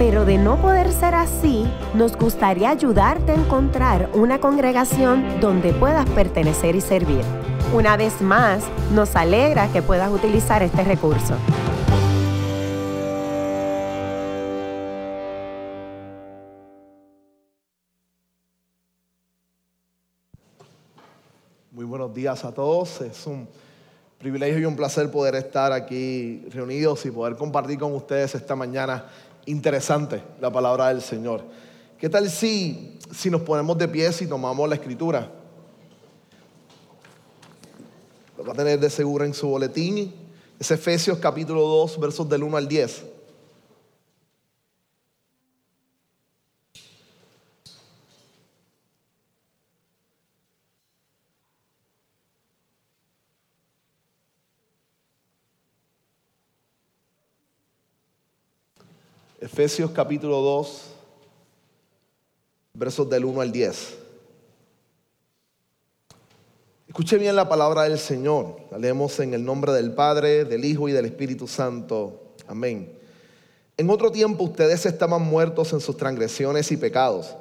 pero de no poder ser así, nos gustaría ayudarte a encontrar una congregación donde puedas pertenecer y servir. Una vez más, nos alegra que puedas utilizar este recurso. Muy buenos días a todos. Es un privilegio y un placer poder estar aquí reunidos y poder compartir con ustedes esta mañana interesante la palabra del Señor. ¿Qué tal si, si nos ponemos de pie y tomamos la escritura? Lo va a tener de seguro en su boletín. Es Efesios capítulo 2, versos del 1 al 10. Efesios capítulo 2, versos del 1 al 10. Escuche bien la palabra del Señor. La leemos en el nombre del Padre, del Hijo y del Espíritu Santo. Amén. En otro tiempo ustedes estaban muertos en sus transgresiones y pecados,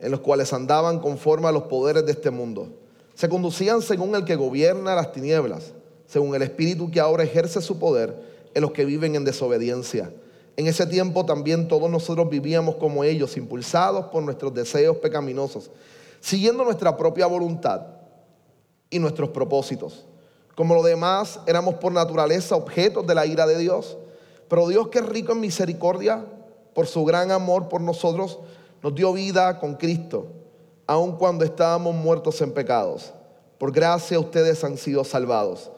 en los cuales andaban conforme a los poderes de este mundo. Se conducían según el que gobierna las tinieblas, según el Espíritu que ahora ejerce su poder en los que viven en desobediencia. En ese tiempo también todos nosotros vivíamos como ellos, impulsados por nuestros deseos pecaminosos, siguiendo nuestra propia voluntad y nuestros propósitos. Como los demás, éramos por naturaleza objetos de la ira de Dios, pero Dios que es rico en misericordia, por su gran amor por nosotros, nos dio vida con Cristo, aun cuando estábamos muertos en pecados. Por gracia ustedes han sido salvados.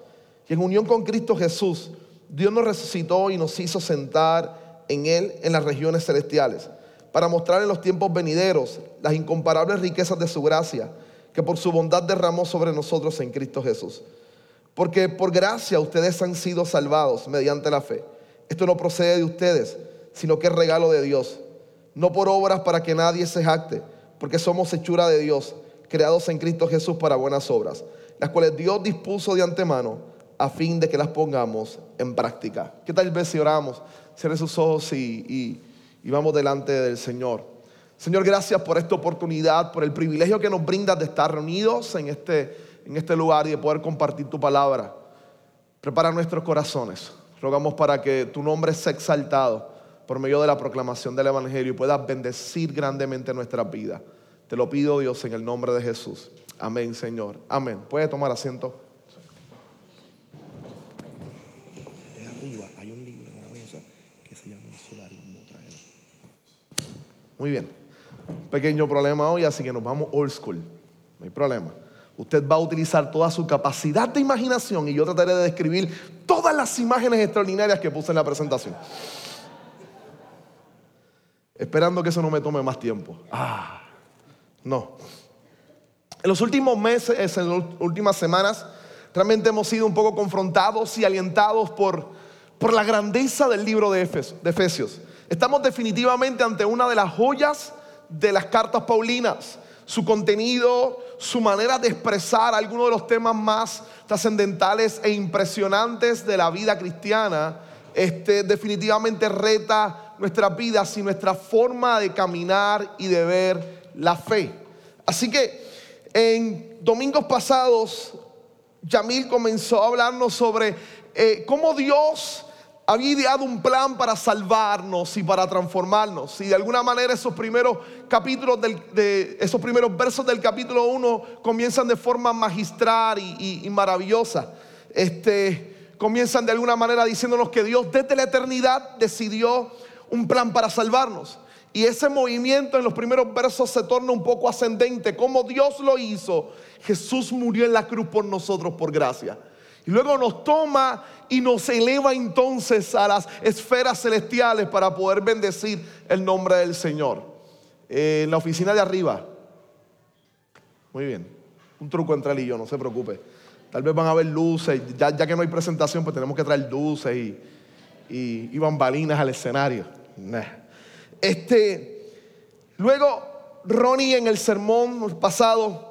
Y en unión con Cristo Jesús, Dios nos resucitó y nos hizo sentar en Él en las regiones celestiales, para mostrar en los tiempos venideros las incomparables riquezas de su gracia, que por su bondad derramó sobre nosotros en Cristo Jesús. Porque por gracia ustedes han sido salvados mediante la fe. Esto no procede de ustedes, sino que es regalo de Dios. No por obras para que nadie se jacte, porque somos hechura de Dios, creados en Cristo Jesús para buenas obras, las cuales Dios dispuso de antemano a fin de que las pongamos en práctica. ¿Qué tal vez si oramos? cierre sus ojos y, vamos delante del Señor. Señor, gracias por esta oportunidad, por el privilegio que nos brindas de estar reunidos en este, en este lugar y de poder compartir tu palabra. Prepara nuestros corazones. Rogamos para que tu nombre sea exaltado por medio de la proclamación del Evangelio y puedas bendecir grandemente nuestra vida. Te lo pido, Dios, en el nombre de Jesús. Amén, Señor. Amén. Puede tomar asiento. Muy bien. Pequeño problema hoy, así que nos vamos old school. No hay problema. Usted va a utilizar toda su capacidad de imaginación y yo trataré de describir todas las imágenes extraordinarias que puse en la presentación. Esperando que eso no me tome más tiempo. Ah, no. En los últimos meses, en las últimas semanas, realmente hemos sido un poco confrontados y alientados por, por la grandeza del libro de Efesios. Estamos definitivamente ante una de las joyas de las cartas paulinas. Su contenido, su manera de expresar algunos de los temas más trascendentales e impresionantes de la vida cristiana, este, definitivamente reta nuestras vidas y nuestra forma de caminar y de ver la fe. Así que en domingos pasados, Yamil comenzó a hablarnos sobre eh, cómo Dios había ideado un plan para salvarnos y para transformarnos. Y de alguna manera esos primeros capítulos, de esos primeros versos del capítulo 1 comienzan de forma magistral y, maravillosa. Este, comienzan de alguna manera diciéndonos que Dios desde la eternidad decidió un plan para salvarnos. Y ese movimiento en los primeros versos se torna un poco ascendente. Como Dios lo hizo, Jesús murió en la cruz por nosotros por gracia. Y luego nos toma y nos eleva entonces a las esferas celestiales para poder bendecir el nombre del Señor. en la oficina de arriba. Muy bien. un truco entre él y yo, no se preocupe. Tal vez van a haber luces, ya, que no hay presentación, pues tenemos que traer luces y, y, y bambalinas al escenario. Este, luego, Ronnie en el sermón pasado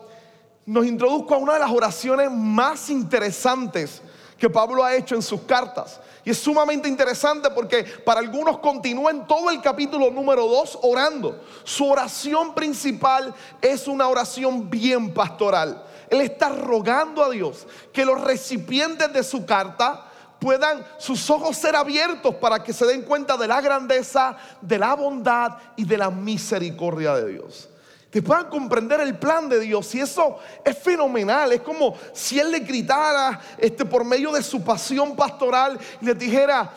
nos introdujo a una de las oraciones más interesantes que Pablo ha hecho en sus cartas. Y es sumamente interesante porque para algunos continúa en todo el capítulo número 2 orando. Su oración principal es una oración bien pastoral. Él está rogando a Dios que los recipientes de su carta puedan sus ojos ser abiertos para que se den cuenta de la grandeza, de la bondad y de la misericordia de Dios que puedan comprender el plan de Dios. Y eso es fenomenal. Es como si Él le gritara este, por medio de su pasión pastoral y le dijera,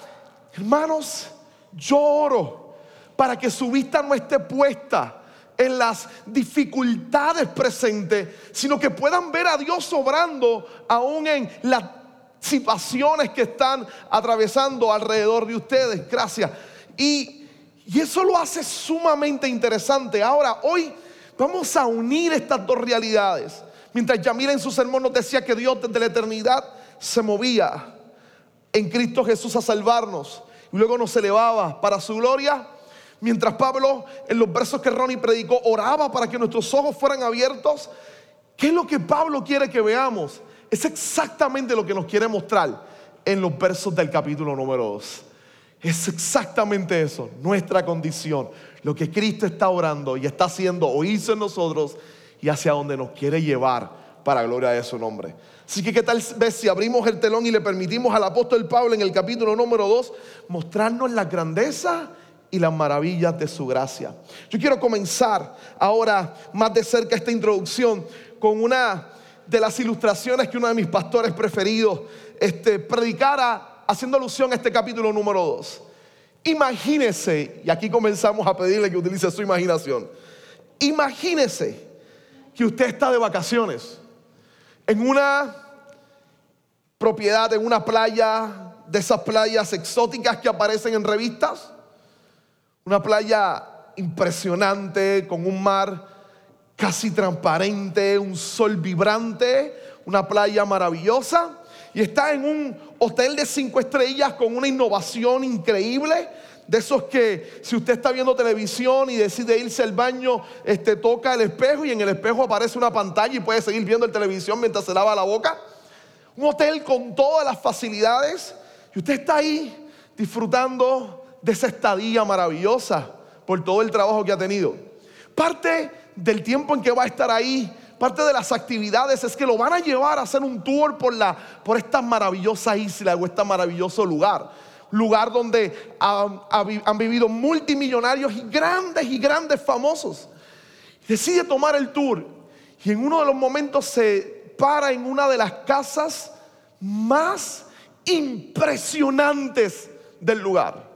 hermanos, yo oro para que su vista no esté puesta en las dificultades presentes, sino que puedan ver a Dios obrando aún en las situaciones que están atravesando alrededor de ustedes. Gracias. Y, y eso lo hace sumamente interesante. Ahora, hoy Vamos a unir estas dos realidades. Mientras Yamira en su sermón nos decía que Dios desde la eternidad se movía en Cristo Jesús a salvarnos y luego nos elevaba para su gloria. Mientras Pablo en los versos que Ronnie predicó oraba para que nuestros ojos fueran abiertos. ¿Qué es lo que Pablo quiere que veamos? Es exactamente lo que nos quiere mostrar en los versos del capítulo número 2. Es exactamente eso, nuestra condición, lo que Cristo está orando y está haciendo o hizo en nosotros y hacia donde nos quiere llevar para gloria de su nombre. Así que qué tal vez si abrimos el telón y le permitimos al apóstol Pablo en el capítulo número 2 mostrarnos la grandeza y las maravillas de su gracia. Yo quiero comenzar ahora más de cerca esta introducción con una de las ilustraciones que uno de mis pastores preferidos este, predicara haciendo alusión a este capítulo número 2. Imagínese, y aquí comenzamos a pedirle que utilice su imaginación. Imagínese que usted está de vacaciones en una propiedad, en una playa, de esas playas exóticas que aparecen en revistas. Una playa impresionante, con un mar casi transparente, un sol vibrante, una playa maravillosa y está en un hotel de cinco estrellas con una innovación increíble. De esos que si usted está viendo televisión y decide irse al baño, este, toca el espejo y en el espejo aparece una pantalla y puede seguir viendo la televisión mientras se lava la boca. Un hotel con todas las facilidades y usted está ahí disfrutando de esa estadía maravillosa por todo el trabajo que ha tenido. Parte del tiempo en que va a estar ahí parte de las actividades es que lo van a llevar a hacer un tour por, la, por esta maravillosa isla o este maravilloso lugar. Lugar donde han, han vivido multimillonarios y grandes y grandes famosos. Decide tomar el tour y en uno de los momentos se para en una de las casas más impresionantes del lugar.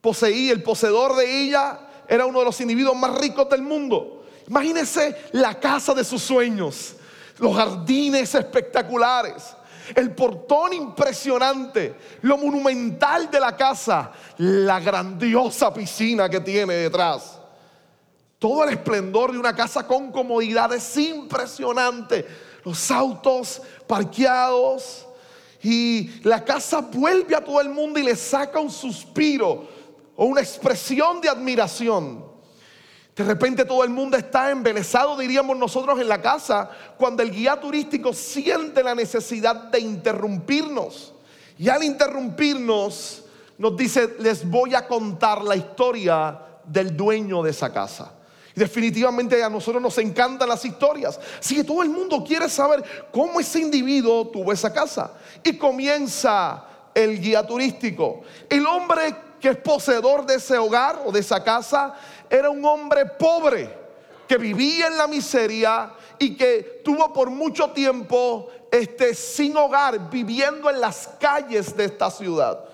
Poseía, el poseedor de ella era uno de los individuos más ricos del mundo. Imagínese la casa de sus sueños, los jardines espectaculares, el portón impresionante, lo monumental de la casa, la grandiosa piscina que tiene detrás. Todo el esplendor de una casa con comodidades impresionante. Los autos parqueados. Y la casa vuelve a todo el mundo y le saca un suspiro o una expresión de admiración. De repente todo el mundo está embelesado, diríamos nosotros en la casa, cuando el guía turístico siente la necesidad de interrumpirnos. Y al interrumpirnos, nos dice, les voy a contar la historia del dueño de esa casa. Y definitivamente a nosotros nos encantan las historias. Así que todo el mundo quiere saber cómo ese individuo tuvo esa casa. Y comienza el guía turístico. El hombre que es poseedor de ese hogar o de esa casa era un hombre pobre que vivía en la miseria y que tuvo por mucho tiempo este, sin hogar, viviendo en las calles de esta ciudad.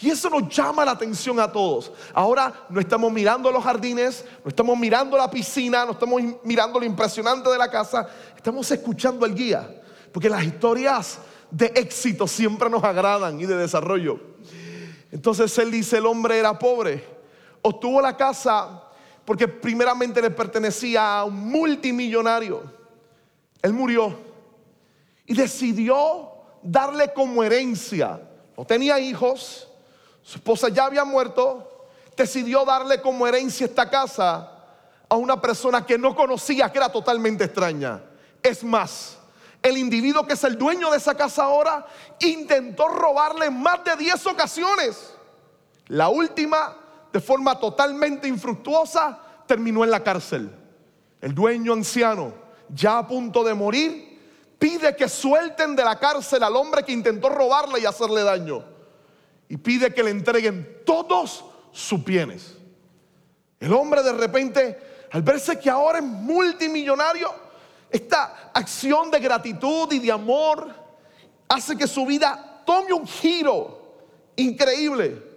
Y eso nos llama la atención a todos. Ahora no estamos mirando los jardines, no estamos mirando la piscina, no estamos mirando lo impresionante de la casa, estamos escuchando al guía. Porque las historias de éxito siempre nos agradan y de desarrollo. Entonces él dice, el hombre era pobre, obtuvo la casa porque primeramente le pertenecía a un multimillonario. él murió y decidió darle como herencia. No tenía hijos, su esposa ya había muerto, decidió darle como herencia esta casa a una persona que no conocía, que era totalmente extraña. Es más, el individuo que es el dueño de esa casa ahora intentó robarle en más de 10 ocasiones. La última, de forma totalmente infructuosa, terminó en la cárcel. El dueño anciano, ya a punto de morir, pide que suelten de la cárcel al hombre que intentó robarle y hacerle daño. Y pide que le entreguen todos sus bienes. El hombre de repente, al verse que ahora es multimillonario, esta acción de gratitud y de amor hace que su vida tome un giro increíble.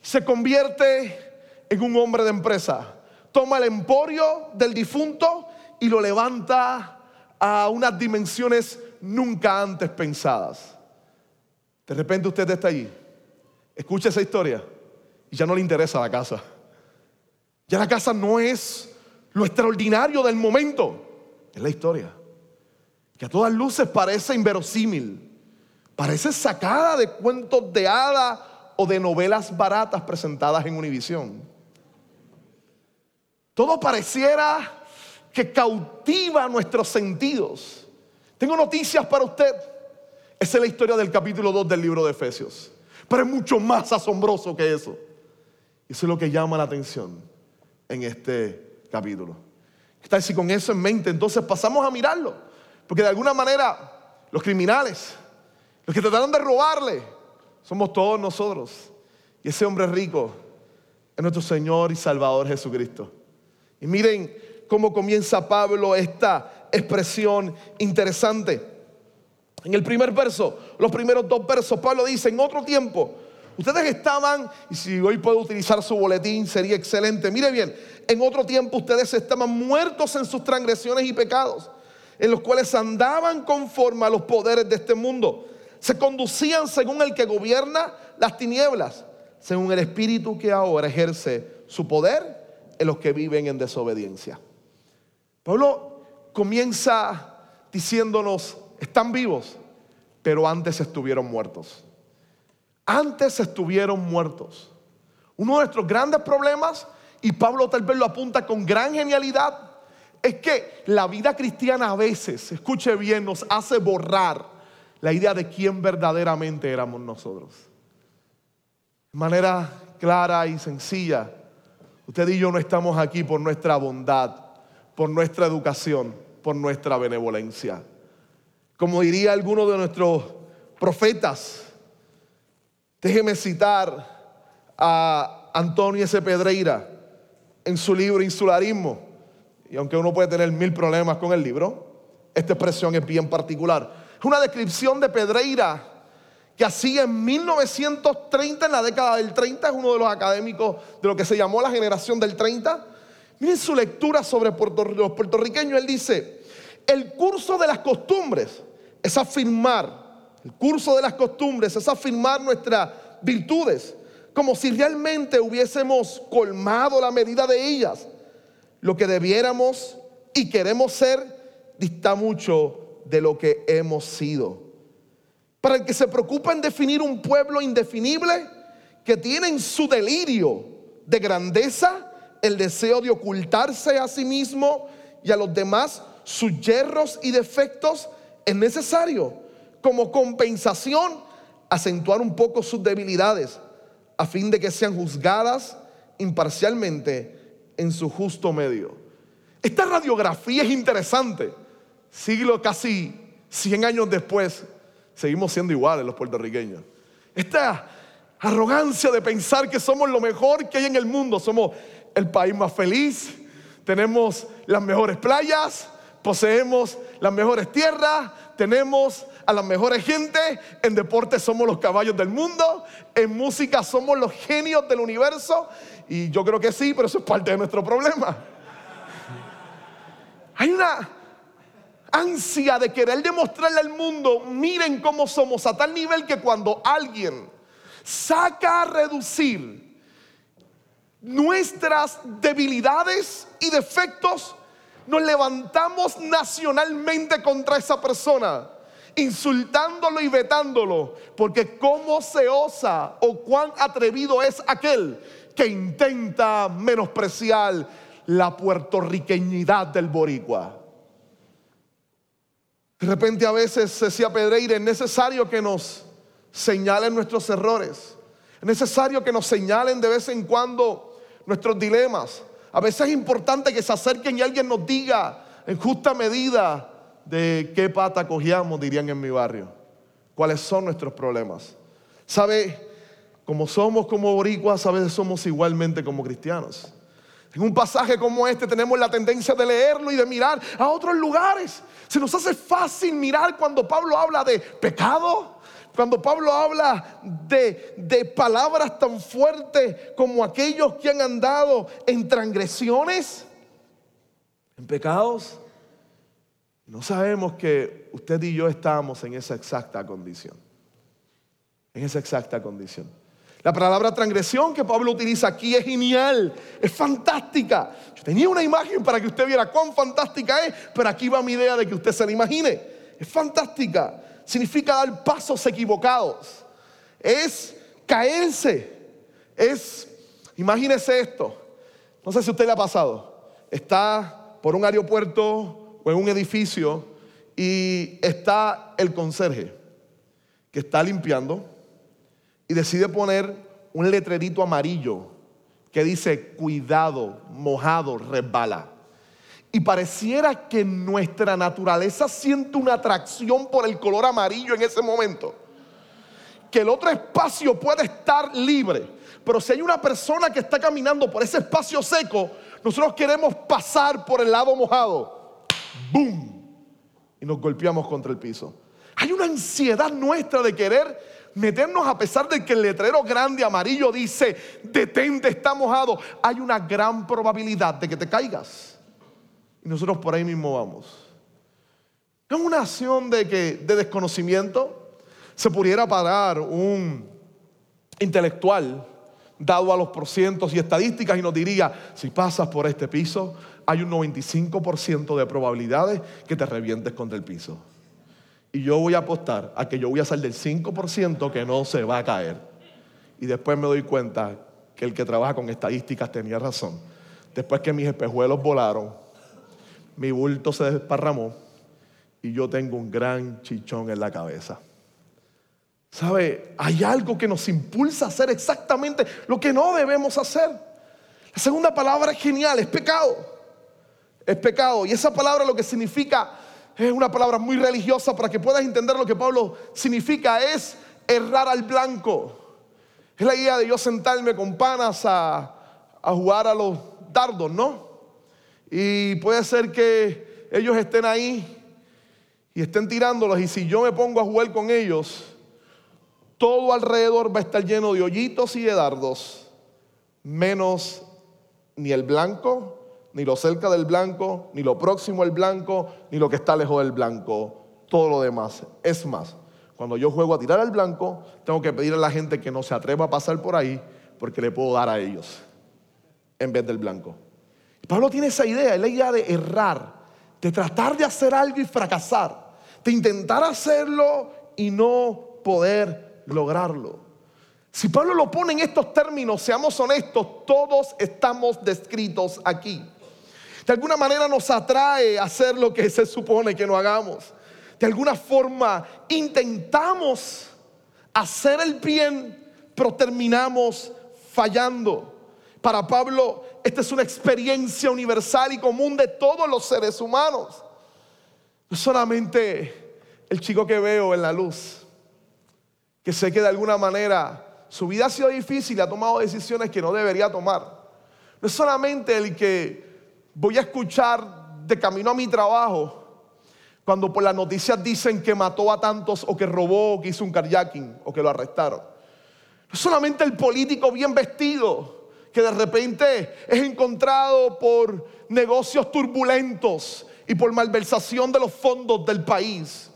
Se convierte en un hombre de empresa. Toma el emporio del difunto y lo levanta a unas dimensiones nunca antes pensadas. De repente usted está allí, escucha esa historia y ya no le interesa la casa. Ya la casa no es lo extraordinario del momento, es la historia. Que a todas luces parece inverosímil, parece sacada de cuentos de hada o de novelas baratas presentadas en Univisión. Todo pareciera que cautiva nuestros sentidos. Tengo noticias para usted. Esa es la historia del capítulo 2 del libro de Efesios. Pero es mucho más asombroso que eso. Eso es lo que llama la atención en este capítulo. ¿Qué tal si con eso en mente entonces pasamos a mirarlo? Porque de alguna manera los criminales, los que trataron de robarle, somos todos nosotros. Y ese hombre rico es nuestro Señor y Salvador Jesucristo. Y miren cómo comienza Pablo esta expresión interesante. En el primer verso, los primeros dos versos, Pablo dice, en otro tiempo, Ustedes estaban, y si hoy puedo utilizar su boletín sería excelente. Mire bien, en otro tiempo ustedes estaban muertos en sus transgresiones y pecados, en los cuales andaban conforme a los poderes de este mundo. Se conducían según el que gobierna las tinieblas, según el espíritu que ahora ejerce su poder en los que viven en desobediencia. Pablo comienza diciéndonos, están vivos, pero antes estuvieron muertos antes estuvieron muertos. Uno de nuestros grandes problemas, y Pablo tal vez lo apunta con gran genialidad, es que la vida cristiana a veces, escuche bien, nos hace borrar la idea de quién verdaderamente éramos nosotros. De manera clara y sencilla, usted y yo no estamos aquí por nuestra bondad, por nuestra educación, por nuestra benevolencia. Como diría alguno de nuestros profetas, Déjeme citar a Antonio S. Pedreira en su libro Insularismo. Y aunque uno puede tener mil problemas con el libro, esta expresión es bien particular. Una descripción de Pedreira que hacía en 1930, en la década del 30, es uno de los académicos de lo que se llamó la generación del 30. Miren su lectura sobre los puertorriqueños. Él dice, el curso de las costumbres es afirmar el curso de las costumbres es afirmar nuestras virtudes, como si realmente hubiésemos colmado la medida de ellas. Lo que debiéramos y queremos ser dista mucho de lo que hemos sido. Para el que se preocupa en definir un pueblo indefinible que tiene en su delirio de grandeza el deseo de ocultarse a sí mismo y a los demás sus yerros y defectos, es necesario como compensación acentuar un poco sus debilidades a fin de que sean juzgadas imparcialmente en su justo medio. Esta radiografía es interesante. Siglo casi 100 años después, seguimos siendo iguales los puertorriqueños. Esta arrogancia de pensar que somos lo mejor que hay en el mundo, somos el país más feliz, tenemos las mejores playas, poseemos las mejores tierras, tenemos a las mejores gente, en deporte somos los caballos del mundo, en música somos los genios del universo, y yo creo que sí, pero eso es parte de nuestro problema. Hay una ansia de querer demostrarle al mundo, miren cómo somos, a tal nivel que cuando alguien saca a reducir nuestras debilidades y defectos, nos levantamos nacionalmente contra esa persona, insultándolo y vetándolo, porque cómo se osa o cuán atrevido es aquel que intenta menospreciar la puertorriqueñidad del boricua. De repente a veces, decía Pedreira, es necesario que nos señalen nuestros errores. Es necesario que nos señalen de vez en cuando nuestros dilemas. A veces es importante que se acerquen y alguien nos diga en justa medida de qué pata cogíamos, dirían en mi barrio. Cuáles son nuestros problemas. ¿Sabe? Como somos como boricuas, a veces somos igualmente como cristianos. En un pasaje como este tenemos la tendencia de leerlo y de mirar a otros lugares. Se nos hace fácil mirar cuando Pablo habla de pecado, cuando Pablo habla de, de palabras tan fuertes como aquellos que han andado en transgresiones, en pecados. No sabemos que usted y yo estamos en esa exacta condición. En esa exacta condición. La palabra transgresión que Pablo utiliza aquí es genial, es fantástica. Yo tenía una imagen para que usted viera cuán fantástica es, pero aquí va mi idea de que usted se la imagine. Es fantástica. Significa dar pasos equivocados. Es caerse. Es, imagínese esto. No sé si usted le ha pasado. Está por un aeropuerto o en un edificio y está el conserje que está limpiando y decide poner un letrerito amarillo que dice, cuidado, mojado, resbala. Y pareciera que nuestra naturaleza siente una atracción por el color amarillo en ese momento. Que el otro espacio puede estar libre. Pero si hay una persona que está caminando por ese espacio seco, nosotros queremos pasar por el lado mojado. ¡Boom! Y nos golpeamos contra el piso. Hay una ansiedad nuestra de querer meternos a pesar de que el letrero grande amarillo dice, detente, está mojado, hay una gran probabilidad de que te caigas. Y nosotros por ahí mismo vamos. Es una acción de, que, de desconocimiento. Se pudiera parar un intelectual dado a los porcientos y estadísticas y nos diría, si pasas por este piso, hay un 95% de probabilidades que te revientes contra el piso. Y yo voy a apostar a que yo voy a salir del 5% que no se va a caer. Y después me doy cuenta que el que trabaja con estadísticas tenía razón. Después que mis espejuelos volaron, mi bulto se desparramó y yo tengo un gran chichón en la cabeza. ¿Sabe? Hay algo que nos impulsa a hacer exactamente lo que no debemos hacer. La segunda palabra es genial, es pecado. Es pecado. Y esa palabra lo que significa es una palabra muy religiosa para que puedas entender lo que Pablo significa, es errar al blanco. Es la idea de yo sentarme con panas a, a jugar a los dardos, ¿no? Y puede ser que ellos estén ahí y estén tirándolos y si yo me pongo a jugar con ellos, todo alrededor va a estar lleno de hoyitos y de dardos, menos ni el blanco ni lo cerca del blanco, ni lo próximo al blanco, ni lo que está lejos del blanco, todo lo demás. Es más, cuando yo juego a tirar al blanco, tengo que pedir a la gente que no se atreva a pasar por ahí, porque le puedo dar a ellos en vez del blanco. Pablo tiene esa idea, es la idea de errar, de tratar de hacer algo y fracasar, de intentar hacerlo y no poder lograrlo. Si Pablo lo pone en estos términos, seamos honestos, todos estamos descritos aquí de alguna manera nos atrae a hacer lo que se supone que no hagamos. De alguna forma intentamos hacer el bien, pero terminamos fallando. Para Pablo, esta es una experiencia universal y común de todos los seres humanos. No solamente el chico que veo en la luz, que sé que de alguna manera su vida ha sido difícil y ha tomado decisiones que no debería tomar. No es solamente el que voy a escuchar de camino a mi trabajo cuando por las noticias dicen que mató a tantos o que robó o que hizo un carjacking o que lo arrestaron. No solamente el político bien vestido que de repente es encontrado por negocios turbulentos y por malversación de los fondos del país.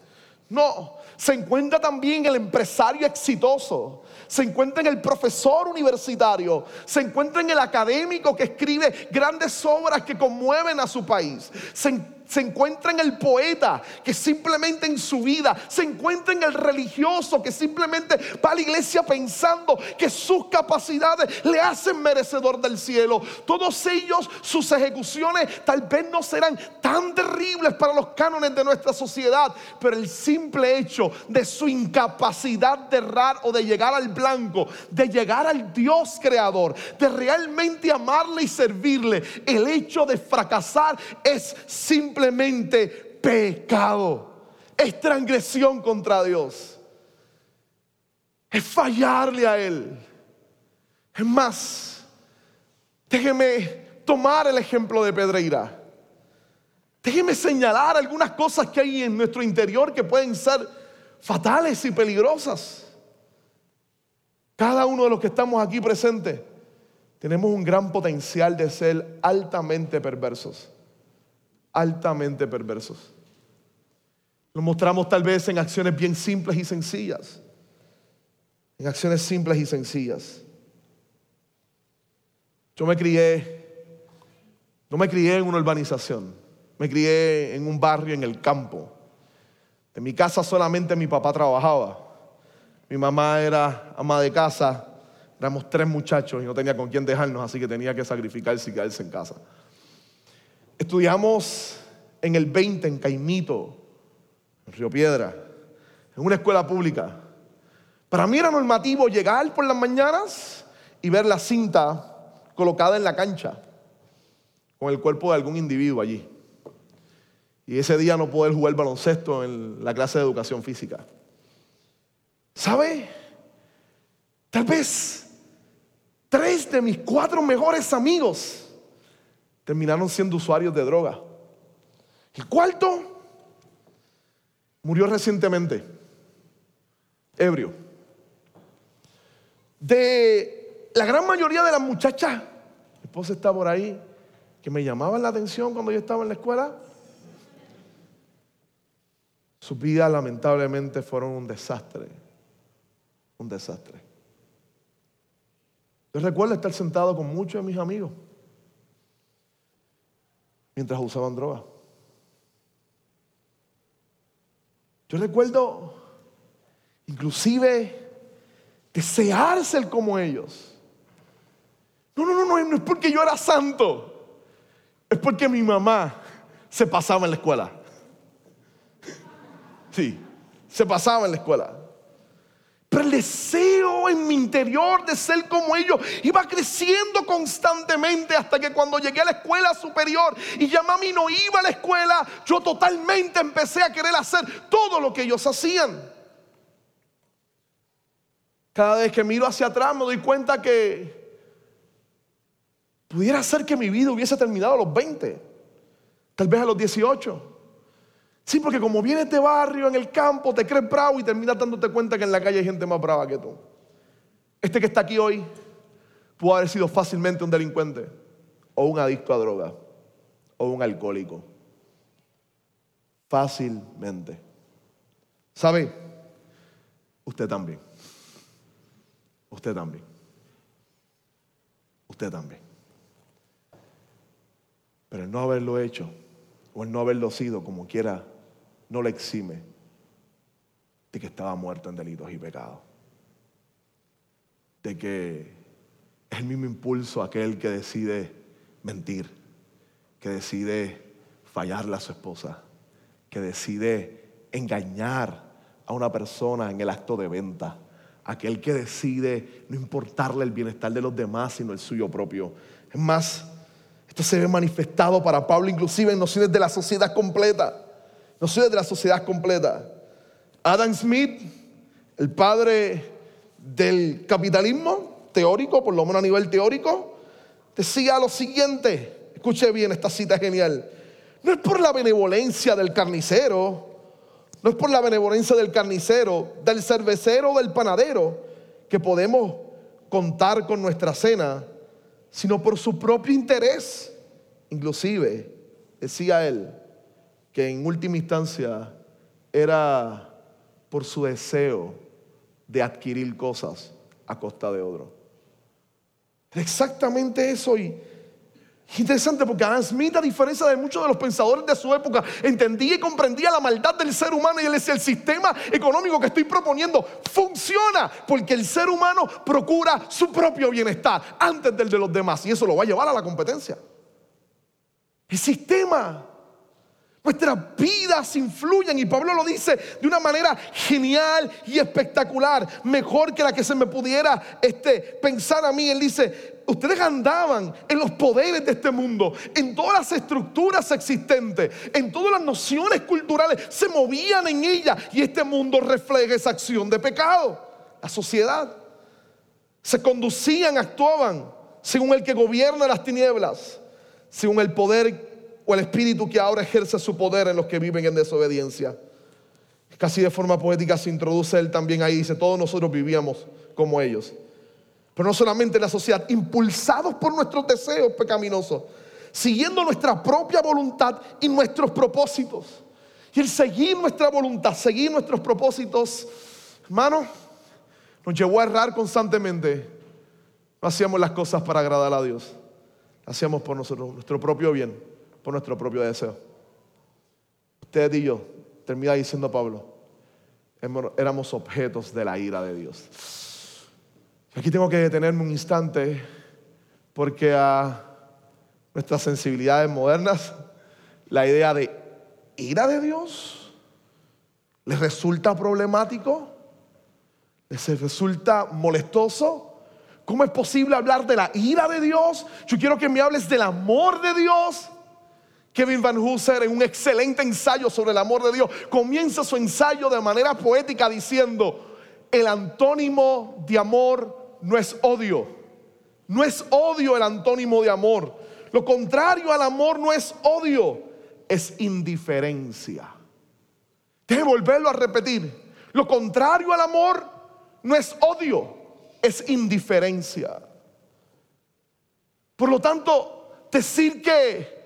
No, se encuentra también el empresario exitoso. Se encuentra en el profesor universitario, se encuentra en el académico que escribe grandes obras que conmueven a su país, se se encuentra en el poeta que simplemente en su vida, se encuentra en el religioso que simplemente va a la iglesia pensando que sus capacidades le hacen merecedor del cielo. Todos ellos, sus ejecuciones tal vez no serán tan terribles para los cánones de nuestra sociedad, pero el simple hecho de su incapacidad de errar o de llegar al blanco, de llegar al Dios creador, de realmente amarle y servirle, el hecho de fracasar es simplemente simplemente pecado. Es transgresión contra Dios. Es fallarle a Él. Es más, déjeme tomar el ejemplo de Pedreira. Déjeme señalar algunas cosas que hay en nuestro interior que pueden ser fatales y peligrosas. Cada uno de los que estamos aquí presentes tenemos un gran potencial de ser altamente perversos altamente perversos. Lo mostramos tal vez en acciones bien simples y sencillas. En acciones simples y sencillas. Yo me crié, no me crié en una urbanización, me crié en un barrio en el campo. En mi casa solamente mi papá trabajaba. Mi mamá era ama de casa, éramos tres muchachos y no tenía con quién dejarnos, así que tenía que sacrificarse y quedarse en casa. Estudiamos en el 20 en Caimito, en Río Piedra, en una escuela pública. Para mí era normativo llegar por las mañanas y ver la cinta colocada en la cancha con el cuerpo de algún individuo allí. Y ese día no poder jugar baloncesto en la clase de educación física. ¿Sabe? Tal vez tres de mis cuatro mejores amigos terminaron siendo usuarios de droga. El cuarto murió recientemente, ebrio. De la gran mayoría de las muchachas, mi esposa está por ahí, que me llamaban la atención cuando yo estaba en la escuela, sus vidas lamentablemente fueron un desastre, un desastre. Yo recuerdo estar sentado con muchos de mis amigos mientras usaban droga. Yo recuerdo inclusive desear ser como ellos. No, no, no, no, no es porque yo era santo. Es porque mi mamá se pasaba en la escuela. Sí, se pasaba en la escuela. Pero el deseo en mi interior de ser como ellos iba creciendo constantemente hasta que cuando llegué a la escuela superior y ya mami no iba a la escuela, yo totalmente empecé a querer hacer todo lo que ellos hacían. Cada vez que miro hacia atrás me doy cuenta que pudiera ser que mi vida hubiese terminado a los 20, tal vez a los 18. Sí, porque como vienes de barrio, en el campo, te crees bravo y terminas dándote cuenta que en la calle hay gente más brava que tú. Este que está aquí hoy pudo haber sido fácilmente un delincuente o un adicto a droga o un alcohólico. Fácilmente. ¿Sabe? Usted también. Usted también. Usted también. Pero el no haberlo hecho o el no haberlo sido como quiera no le exime de que estaba muerto en delitos y pecados. De que es el mismo impulso aquel que decide mentir, que decide fallarle a su esposa, que decide engañar a una persona en el acto de venta, aquel que decide no importarle el bienestar de los demás, sino el suyo propio. Es más, esto se ve manifestado para Pablo inclusive en nociones de la sociedad completa. No soy de la sociedad completa. Adam Smith, el padre del capitalismo teórico, por lo menos a nivel teórico, decía lo siguiente. Escuche bien, esta cita genial. No es por la benevolencia del carnicero, no es por la benevolencia del carnicero, del cervecero, del panadero, que podemos contar con nuestra cena, sino por su propio interés. Inclusive, decía él, que en última instancia era por su deseo de adquirir cosas a costa de otro. Exactamente eso y interesante porque Adam Smith, a diferencia de muchos de los pensadores de su época, entendía y comprendía la maldad del ser humano y él decía, el sistema económico que estoy proponiendo funciona porque el ser humano procura su propio bienestar antes del de los demás y eso lo va a llevar a la competencia. El sistema Nuestras vidas influyen y Pablo lo dice de una manera genial y espectacular, mejor que la que se me pudiera este, pensar a mí. Él dice, ustedes andaban en los poderes de este mundo, en todas las estructuras existentes, en todas las nociones culturales, se movían en ella y este mundo refleja esa acción de pecado. La sociedad se conducían, actuaban según el que gobierna las tinieblas, según el poder o el espíritu que ahora ejerce su poder en los que viven en desobediencia. Casi de forma poética se introduce él también ahí, dice, todos nosotros vivíamos como ellos. Pero no solamente en la sociedad, impulsados por nuestros deseos pecaminosos, siguiendo nuestra propia voluntad y nuestros propósitos. Y el seguir nuestra voluntad, seguir nuestros propósitos, hermano, nos llevó a errar constantemente. No hacíamos las cosas para agradar a Dios, hacíamos por nosotros, nuestro propio bien por nuestro propio deseo. Usted y yo, termina diciendo Pablo, éramos objetos de la ira de Dios. Aquí tengo que detenerme un instante porque a nuestras sensibilidades modernas la idea de ira de Dios les resulta problemático, les resulta molestoso. ¿Cómo es posible hablar de la ira de Dios? Yo quiero que me hables del amor de Dios. Kevin Van Hooser, en un excelente ensayo sobre el amor de Dios, comienza su ensayo de manera poética diciendo, el antónimo de amor no es odio. No es odio el antónimo de amor. Lo contrario al amor no es odio, es indiferencia. Deje volverlo a repetir. Lo contrario al amor no es odio, es indiferencia. Por lo tanto, decir que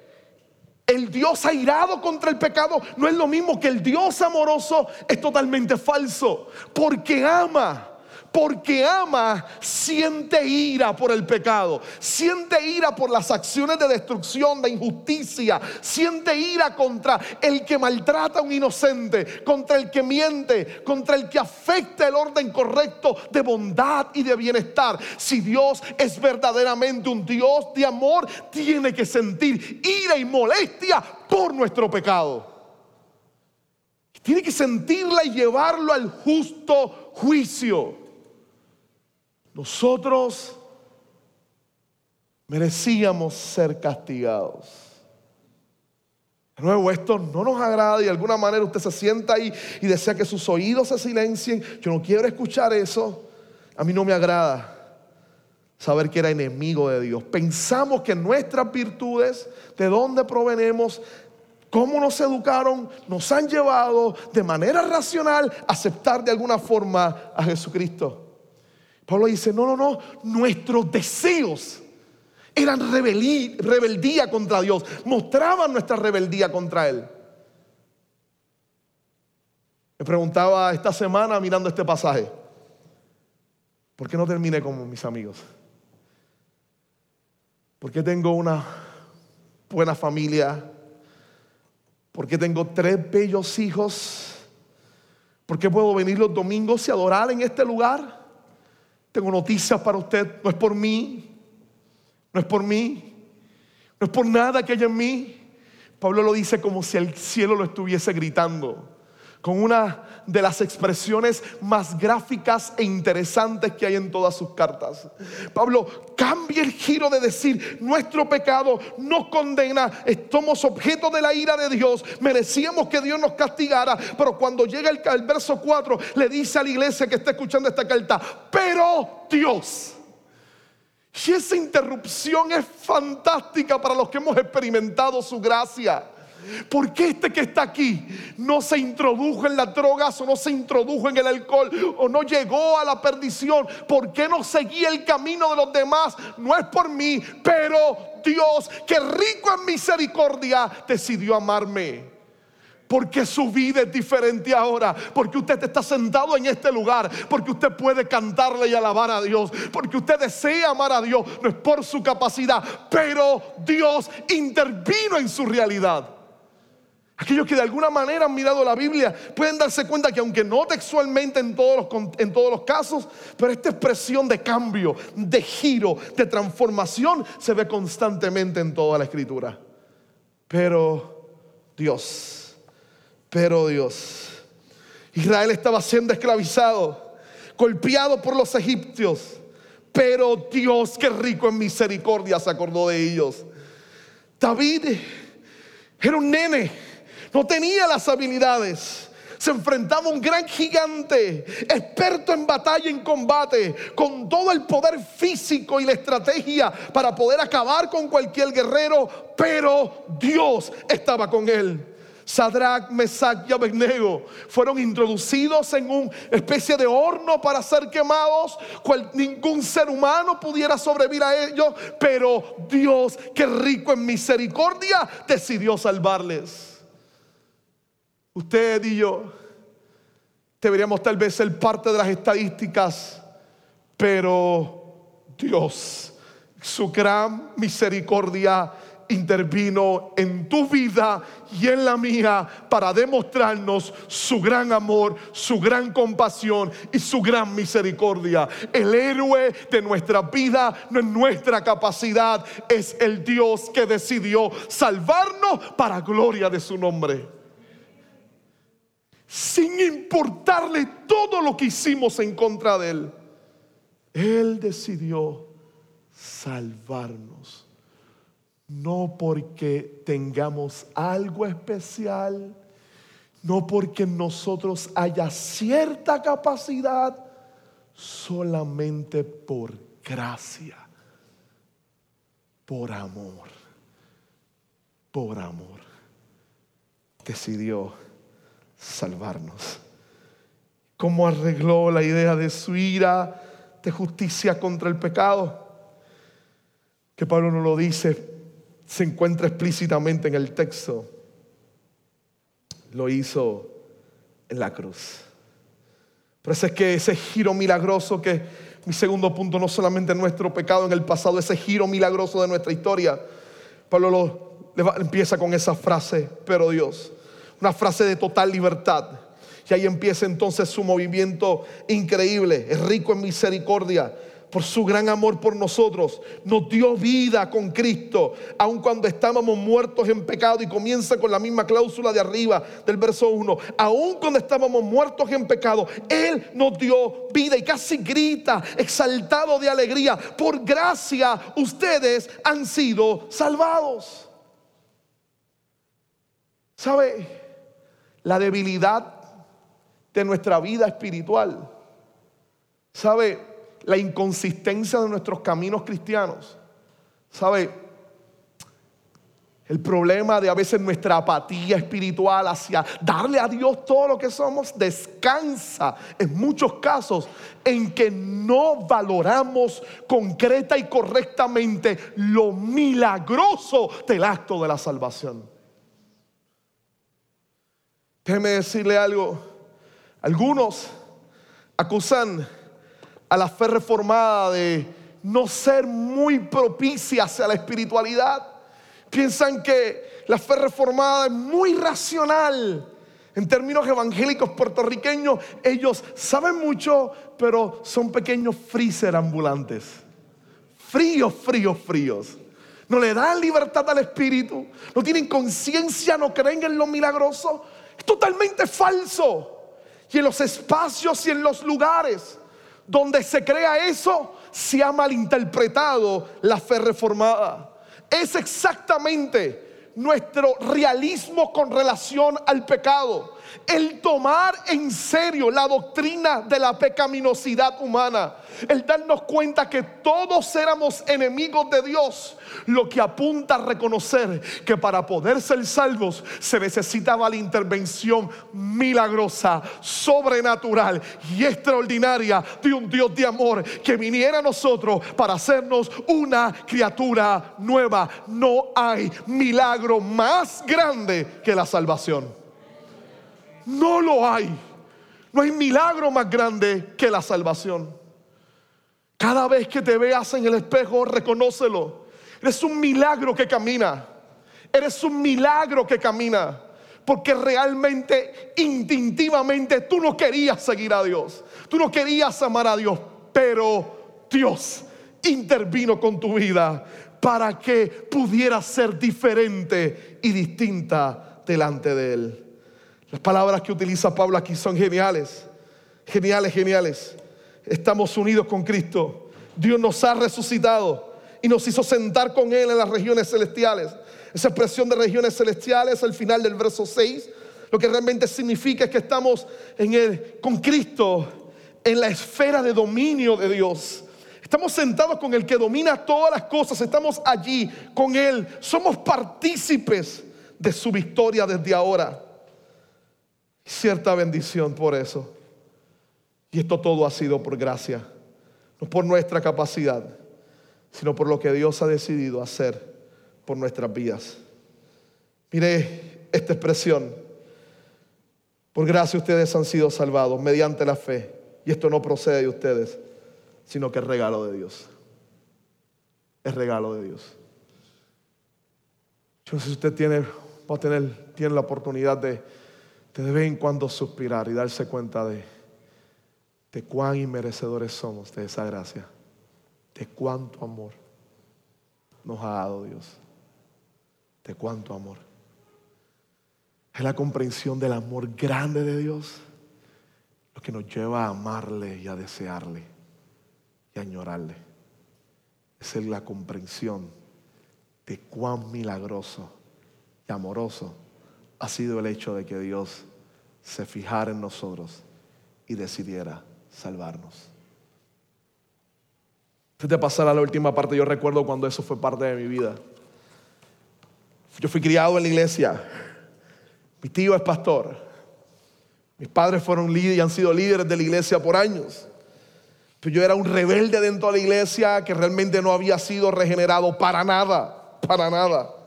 el Dios airado contra el pecado no es lo mismo que el Dios amoroso, es totalmente falso, porque ama porque ama, siente ira por el pecado, siente ira por las acciones de destrucción, de injusticia, siente ira contra el que maltrata a un inocente, contra el que miente, contra el que afecta el orden correcto de bondad y de bienestar. Si Dios es verdaderamente un Dios de amor, tiene que sentir ira y molestia por nuestro pecado. Tiene que sentirla y llevarlo al justo juicio. Nosotros merecíamos ser castigados. De nuevo, esto no nos agrada y de alguna manera usted se sienta ahí y desea que sus oídos se silencien. Yo no quiero escuchar eso. A mí no me agrada saber que era enemigo de Dios. Pensamos que nuestras virtudes, de dónde provenemos, cómo nos educaron, nos han llevado de manera racional a aceptar de alguna forma a Jesucristo. Pablo dice, no, no, no, nuestros deseos eran rebeldía, contra Dios, mostraban nuestra rebeldía contra Él. Me preguntaba esta semana mirando este pasaje, ¿por qué no terminé como mis amigos? ¿Por qué tengo una buena familia? ¿Por qué tengo tres bellos hijos? ¿Por qué puedo venir los domingos y adorar en este lugar? Tengo noticias para usted. No es por mí. No es por mí. No es por nada que haya en mí. Pablo lo dice como si el cielo lo estuviese gritando con una de las expresiones más gráficas e interesantes que hay en todas sus cartas. Pablo cambia el giro de decir, nuestro pecado nos condena, somos objeto de la ira de Dios, merecíamos que Dios nos castigara, pero cuando llega el, verso 4 le dice a la iglesia que está escuchando esta carta, pero Dios. Y esa interrupción es fantástica para los que hemos experimentado su gracia. ¿Por qué este que está aquí no se introdujo en las drogas o no se introdujo en el alcohol o no llegó a la perdición? ¿Por qué no seguía el camino de los demás? No es por mí, pero Dios, que rico en misericordia, decidió amarme. Porque su vida es diferente ahora. Porque usted está sentado en este lugar. Porque usted puede cantarle y alabar a Dios. Porque usted desea amar a Dios. No es por su capacidad. Pero Dios intervino en su realidad. Aquellos que de alguna manera han mirado la Biblia pueden darse cuenta que aunque no textualmente en todos los, en todos los casos, pero esta expresión de cambio, de giro, de transformación se ve constantemente en toda la escritura. Pero Dios, pero Dios, Israel estaba siendo esclavizado, golpeado por los egipcios, pero Dios que rico en misericordia se acordó de ellos. David era un nene no tenía las habilidades. Se enfrentaba a un gran gigante, experto en batalla, en combate, con todo el poder físico y la estrategia para poder acabar con cualquier guerrero, pero Dios estaba con él. Sadrach, Mesach y Abednego fueron introducidos en una especie de horno para ser quemados, ningún ser humano pudiera sobrevivir a ellos, pero Dios, que rico en misericordia, decidió salvarles. Usted y yo deberíamos tal vez ser parte de las estadísticas, pero Dios, su gran misericordia intervino en tu vida y en la mía para demostrarnos su gran amor, su gran compasión y su gran misericordia. El héroe de nuestra vida no es nuestra capacidad, es el Dios que decidió salvarnos para gloria de su nombre sin importarle todo lo que hicimos en contra de Él. Él decidió salvarnos. No porque tengamos algo especial, no porque nosotros haya cierta capacidad, solamente por gracia, por amor, por amor. Decidió salvarnos. ¿Cómo arregló la idea de su ira, de justicia contra el pecado? Que Pablo no lo dice, se encuentra explícitamente en el texto. Lo hizo en la cruz. Pero ese es que ese giro milagroso que mi segundo punto, no solamente nuestro pecado en el pasado, ese giro milagroso de nuestra historia. Pablo lo, empieza con esa frase, pero Dios una frase de total libertad. Y ahí empieza entonces su movimiento increíble. Es rico en misericordia por su gran amor por nosotros. Nos dio vida con Cristo, aun cuando estábamos muertos en pecado. Y comienza con la misma cláusula de arriba del verso 1. Aun cuando estábamos muertos en pecado, Él nos dio vida y casi grita, exaltado de alegría. Por gracia ustedes han sido salvados. ¿Sabe? La debilidad de nuestra vida espiritual. ¿Sabe? La inconsistencia de nuestros caminos cristianos. ¿Sabe? El problema de a veces nuestra apatía espiritual hacia darle a Dios todo lo que somos descansa en muchos casos en que no valoramos concreta y correctamente lo milagroso del acto de la salvación. Déjeme decirle algo. Algunos acusan a la fe reformada de no ser muy propicia hacia la espiritualidad. Piensan que la fe reformada es muy racional. En términos evangélicos puertorriqueños, ellos saben mucho, pero son pequeños freezer ambulantes. Fríos, fríos, fríos. No le dan libertad al espíritu. No tienen conciencia, no creen en lo milagroso totalmente falso. Y en los espacios y en los lugares donde se crea eso, se ha malinterpretado la fe reformada. Es exactamente nuestro realismo con relación al pecado el tomar en serio la doctrina de la pecaminosidad humana, el darnos cuenta que todos éramos enemigos de Dios, lo que apunta a reconocer que para poder ser salvos se necesitaba la intervención milagrosa, sobrenatural y extraordinaria de un Dios de amor que viniera a nosotros para hacernos una criatura nueva. No hay milagro más grande que la salvación. No lo hay. No hay milagro más grande que la salvación. Cada vez que te veas en el espejo, reconócelo. Eres un milagro que camina. Eres un milagro que camina. Porque realmente, instintivamente, tú no querías seguir a Dios. Tú no querías amar a Dios. Pero Dios intervino con tu vida para que pudieras ser diferente y distinta delante de Él. Las palabras que utiliza Pablo aquí son geniales, geniales, geniales. Estamos unidos con Cristo. Dios nos ha resucitado y nos hizo sentar con Él en las regiones celestiales. Esa expresión de regiones celestiales al final del verso 6, lo que realmente significa es que estamos en el, con Cristo en la esfera de dominio de Dios. Estamos sentados con el que domina todas las cosas. Estamos allí con Él. Somos partícipes de su victoria desde ahora cierta bendición por eso. Y esto todo ha sido por gracia, no por nuestra capacidad, sino por lo que Dios ha decidido hacer por nuestras vidas. Mire esta expresión. Por gracia ustedes han sido salvados mediante la fe. Y esto no procede de ustedes, sino que es regalo de Dios. Es regalo de Dios. Yo no sé si usted tiene, va a tener, tiene la oportunidad de de vez en cuando suspirar y darse cuenta de, de cuán inmerecedores somos de esa gracia, de cuánto amor nos ha dado Dios, de cuánto amor. Es la comprensión del amor grande de Dios lo que nos lleva a amarle y a desearle y a añorarle. Es la comprensión de cuán milagroso y amoroso ha sido el hecho de que Dios se fijara en nosotros y decidiera salvarnos. Antes de pasar la última parte, yo recuerdo cuando eso fue parte de mi vida. Yo fui criado en la iglesia. Mi tío es pastor. Mis padres fueron líderes y han sido líderes de la iglesia por años. Pero yo era un rebelde dentro de la iglesia que realmente no había sido regenerado para nada, para nada.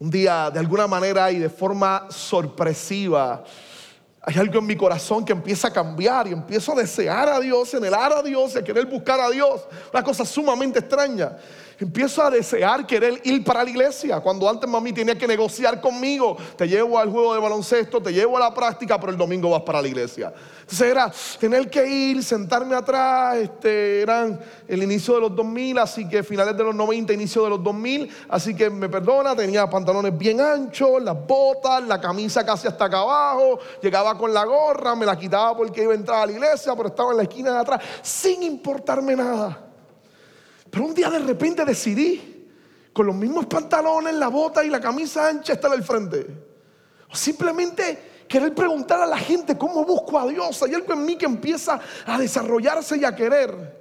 Un día, de alguna manera y de forma sorpresiva, hay algo en mi corazón que empieza a cambiar y empiezo a desear a Dios, anhelar a Dios, a querer buscar a Dios. Una cosa sumamente extraña empiezo a desear querer ir para la iglesia. Cuando antes mami tenía que negociar conmigo, te llevo al juego de baloncesto, te llevo a la práctica, pero el domingo vas para la iglesia. Entonces era tener que ir, sentarme atrás, este, eran el inicio de los 2000, así que finales de los 90, inicio de los 2000, así que me perdona, tenía pantalones bien anchos, las botas, la camisa casi hasta acá abajo, llegaba con la gorra, me la quitaba porque iba a entrar a la iglesia, pero estaba en la esquina de atrás, sin importarme nada. Pero un día de repente decidí, con los mismos pantalones, la bota y la camisa ancha, estar al frente. O simplemente querer preguntar a la gente cómo busco a Dios. Hay algo en mí que empieza a desarrollarse y a querer.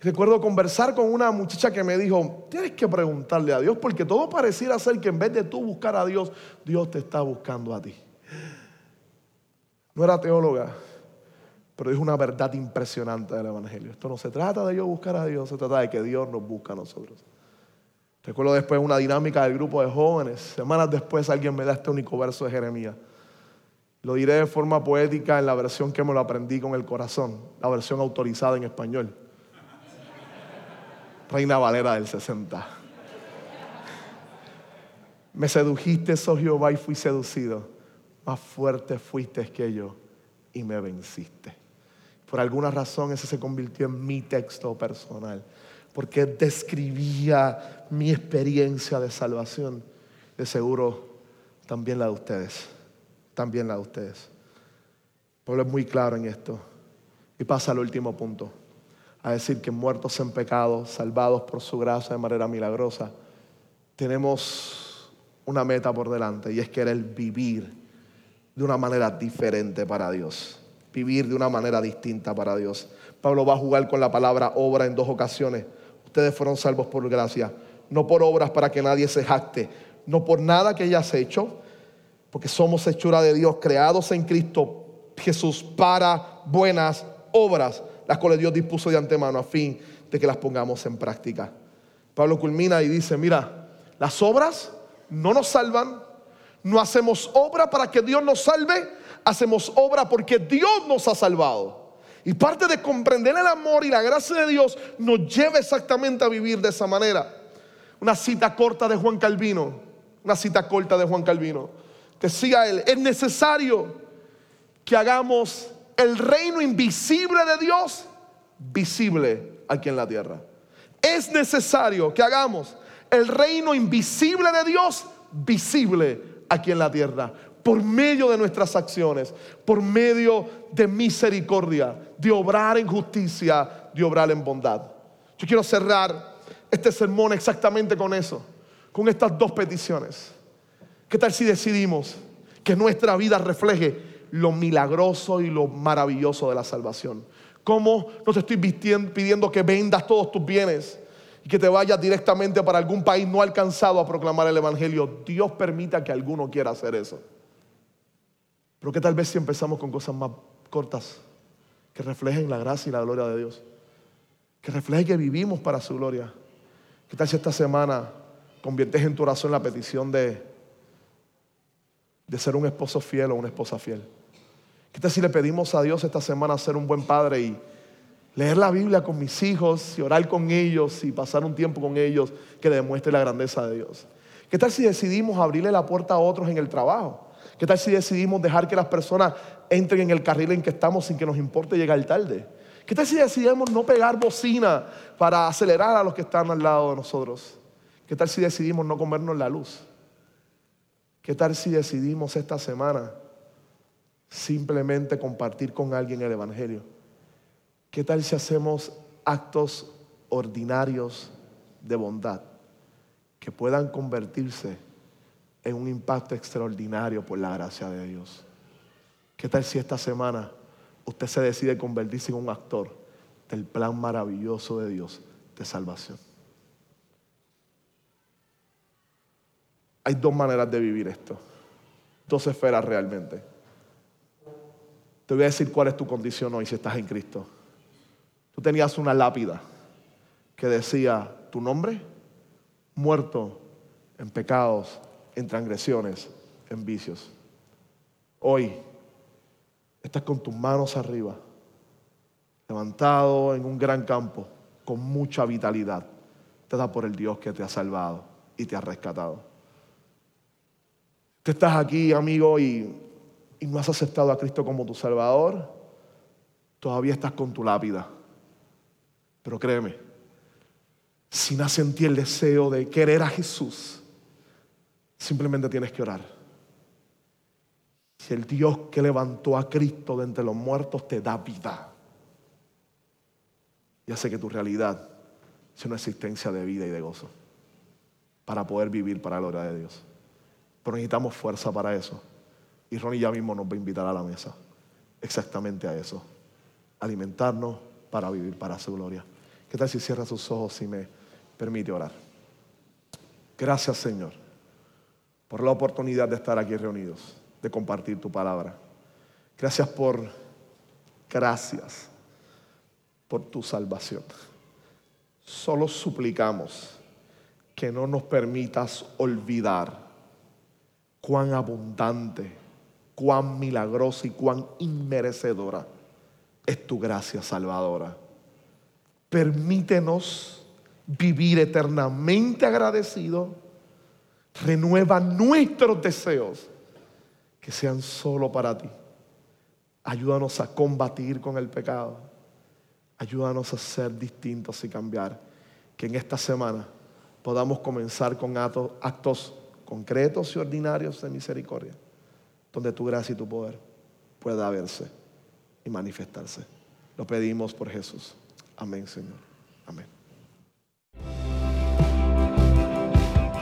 recuerdo conversar con una muchacha que me dijo, tienes que preguntarle a Dios porque todo pareciera ser que en vez de tú buscar a Dios, Dios te está buscando a ti. No era teóloga, pero es una verdad impresionante del Evangelio. Esto no se trata de yo buscar a Dios, se trata de que Dios nos busca a nosotros. Recuerdo después una dinámica del grupo de jóvenes. Semanas después alguien me da este único verso de Jeremías. Lo diré de forma poética en la versión que me lo aprendí con el corazón, la versión autorizada en español. Reina Valera del 60. Me sedujiste, oh Jehová, y fui seducido. Más fuerte fuiste que yo y me venciste. Por alguna razón ese se convirtió en mi texto personal, porque describía mi experiencia de salvación. De seguro también la de ustedes, también la de ustedes. Pablo es muy claro en esto. Y pasa al último punto, a decir que muertos en pecado, salvados por su gracia de manera milagrosa, tenemos una meta por delante y es querer vivir de una manera diferente para Dios vivir de una manera distinta para Dios. Pablo va a jugar con la palabra obra en dos ocasiones. Ustedes fueron salvos por gracia, no por obras para que nadie se jacte, no por nada que hayas hecho, porque somos hechura de Dios, creados en Cristo Jesús para buenas obras, las cuales Dios dispuso de antemano a fin de que las pongamos en práctica. Pablo culmina y dice, mira, las obras no nos salvan, No hacemos obra para que Dios nos salve, hacemos obra porque Dios nos ha salvado. Y parte de comprender el amor y la gracia de Dios nos lleva exactamente a vivir de esa manera. Una cita corta de Juan Calvino, una cita corta de Juan Calvino. Decía él, es necesario que hagamos el reino invisible de Dios visible aquí en la tierra. Es necesario que hagamos el reino invisible de Dios visible aquí en la tierra por medio de nuestras acciones, por medio de misericordia, de obrar en justicia, de obrar en bondad. Yo quiero cerrar este sermón exactamente con eso, con estas dos peticiones. ¿Qué tal si decidimos que nuestra vida refleje lo milagroso y lo maravilloso de la salvación? ¿Cómo no te estoy pidiendo que vendas todos tus bienes y que te vayas directamente para algún país no alcanzado a proclamar el Evangelio? Dios permita que alguno quiera hacer eso. Pero que tal vez si empezamos con cosas más cortas, que reflejen la gracia y la gloria de Dios, que reflejen que vivimos para su gloria. ¿Qué tal si esta semana conviertes en tu oración la petición de, de ser un esposo fiel o una esposa fiel? ¿Qué tal si le pedimos a Dios esta semana ser un buen padre y leer la Biblia con mis hijos y orar con ellos y pasar un tiempo con ellos que demuestre la grandeza de Dios? ¿Qué tal si decidimos abrirle la puerta a otros en el trabajo? ¿Qué tal si decidimos dejar que las personas entren en el carril en que estamos sin que nos importe llegar tarde? ¿Qué tal si decidimos no pegar bocina para acelerar a los que están al lado de nosotros? ¿Qué tal si decidimos no comernos la luz? ¿Qué tal si decidimos esta semana simplemente compartir con alguien el Evangelio? ¿Qué tal si hacemos actos ordinarios de bondad que puedan convertirse en un impacto extraordinario por la gracia de Dios? ¿Qué tal si esta semana usted se decide convertirse en un actor del plan maravilloso de Dios de salvación? Hay dos maneras de vivir esto, dos esferas realmente. Te voy a decir cuál es tu condición hoy si estás en Cristo. Tú tenías una lápida que decía tu nombre, muerto en pecados, en transgresiones, en vicios. Hoy estás con tus manos arriba, levantado en un gran campo, con mucha vitalidad. Te da por el Dios que te ha salvado y te ha rescatado. Tú estás aquí, amigo, y y no has aceptado a Cristo como tu Salvador, todavía estás con tu lápida. Pero créeme, si nace en ti el deseo de querer a Jesús, simplemente tienes que orar. Si el Dios que levantó a Cristo de entre los muertos te da vida y hace que tu realidad sea una existencia de vida y de gozo para poder vivir para la gloria de Dios. Pero necesitamos fuerza para eso. Y Ronnie ya mismo nos va a invitar a la mesa. Exactamente a eso. Alimentarnos para vivir para su gloria. ¿Qué tal si cierra sus ojos y me permite orar? Gracias Señor por la oportunidad de estar aquí reunidos, de compartir tu palabra. Gracias por, gracias por tu salvación. Solo suplicamos que no nos permitas olvidar cuán abundante cuán milagrosa y cuán inmerecedora es tu gracia salvadora. Permítenos vivir eternamente agradecidos. Renueva nuestros deseos que sean solo para ti. Ayúdanos a combatir con el pecado. Ayúdanos a ser distintos y cambiar. Que en esta semana podamos comenzar con actos, concretos y ordinarios de misericordia donde tu gracia y tu poder pueda verse y manifestarse. Lo pedimos por Jesús. Amén, Señor. Amén.